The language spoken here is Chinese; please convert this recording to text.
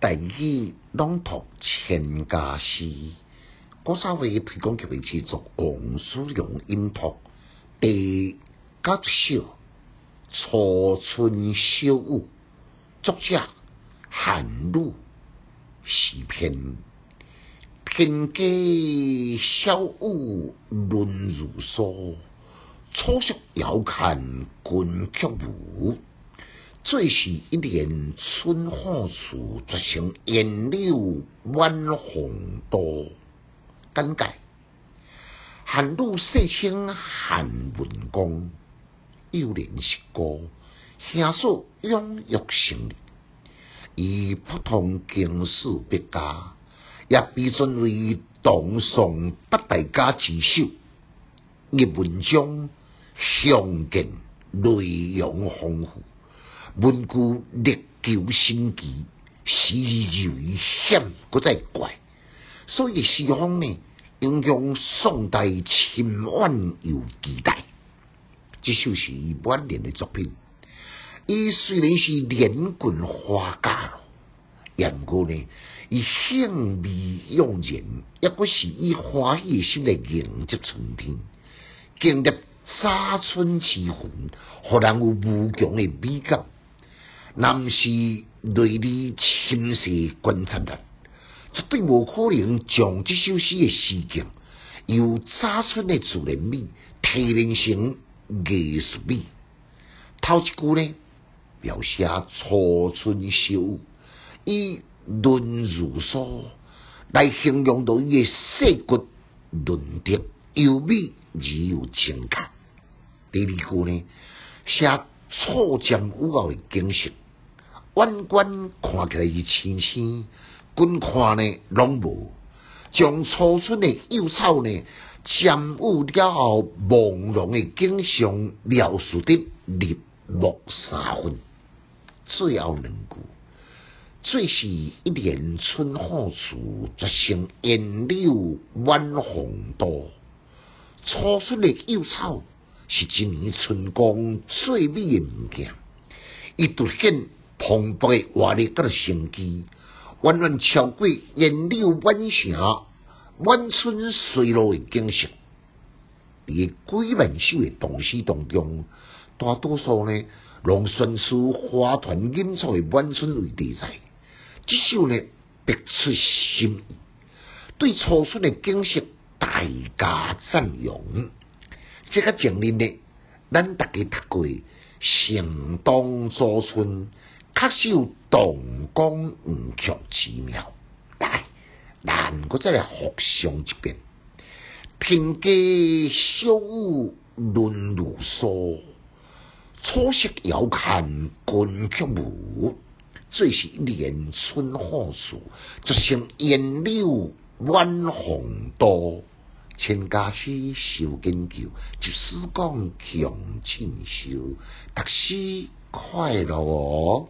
第二朗读千家诗，古早为推广曲为制作王叔荣音读第九首《初春小雨》，作者韩愈，诗篇。天街小雨论如梭，初雪遥看军曲舞。最是一年春花处，绝成烟柳晚红多。简介：韩愈世称韩文公，幼年时歌，声数踊跃成立，以普通经史别家，也被尊为唐宋八大家之首。译文章详尽，内容丰富。文句历久新奇，诗意险，搁再怪，所以诗风呢，影响宋代千万有期待。这首是晚年的作品，伊虽然是连滚花家咯，不过呢，伊兴味盎然，也不是以欢喜心来迎接春天，经历早春之魂，互人有无穷的美感。南是内里深邃观察力，绝对无可能将这首诗的诗境由早春的自然美提炼成艺术美。头一句呢，描写初春小雨，以润如梭来形容到伊的细骨润泽、优美而又清淡。第二句呢，写初渐雨后的景色。远观看起来是青青，近看呢拢无，将初春的幼草呢，渐雾了后朦胧的景象描述得入木三分。最后两句，最是一年春花处，绝胜烟柳晚红多。初春的幼草是一年春光最美的物件，伊凸显。蓬勃的活力跟生机，远远超过烟柳晚霞、晚春随落诶景色。伫几万首诶唐诗当中，大多数呢，拢选出花团锦簇诶晚春为题材。这首呢，别出心意，对初春诶景色大加赞扬。即个前日呢，咱大家读过《盛冬早春》。确实有动光五曲之妙，来，咱搁再来复诵一遍。平街小雨润如梭，初雪遥看军曲舞。最是一年春花树，竹成烟柳晚红多。千家诗受研究，就是讲强进修，读书快乐哦。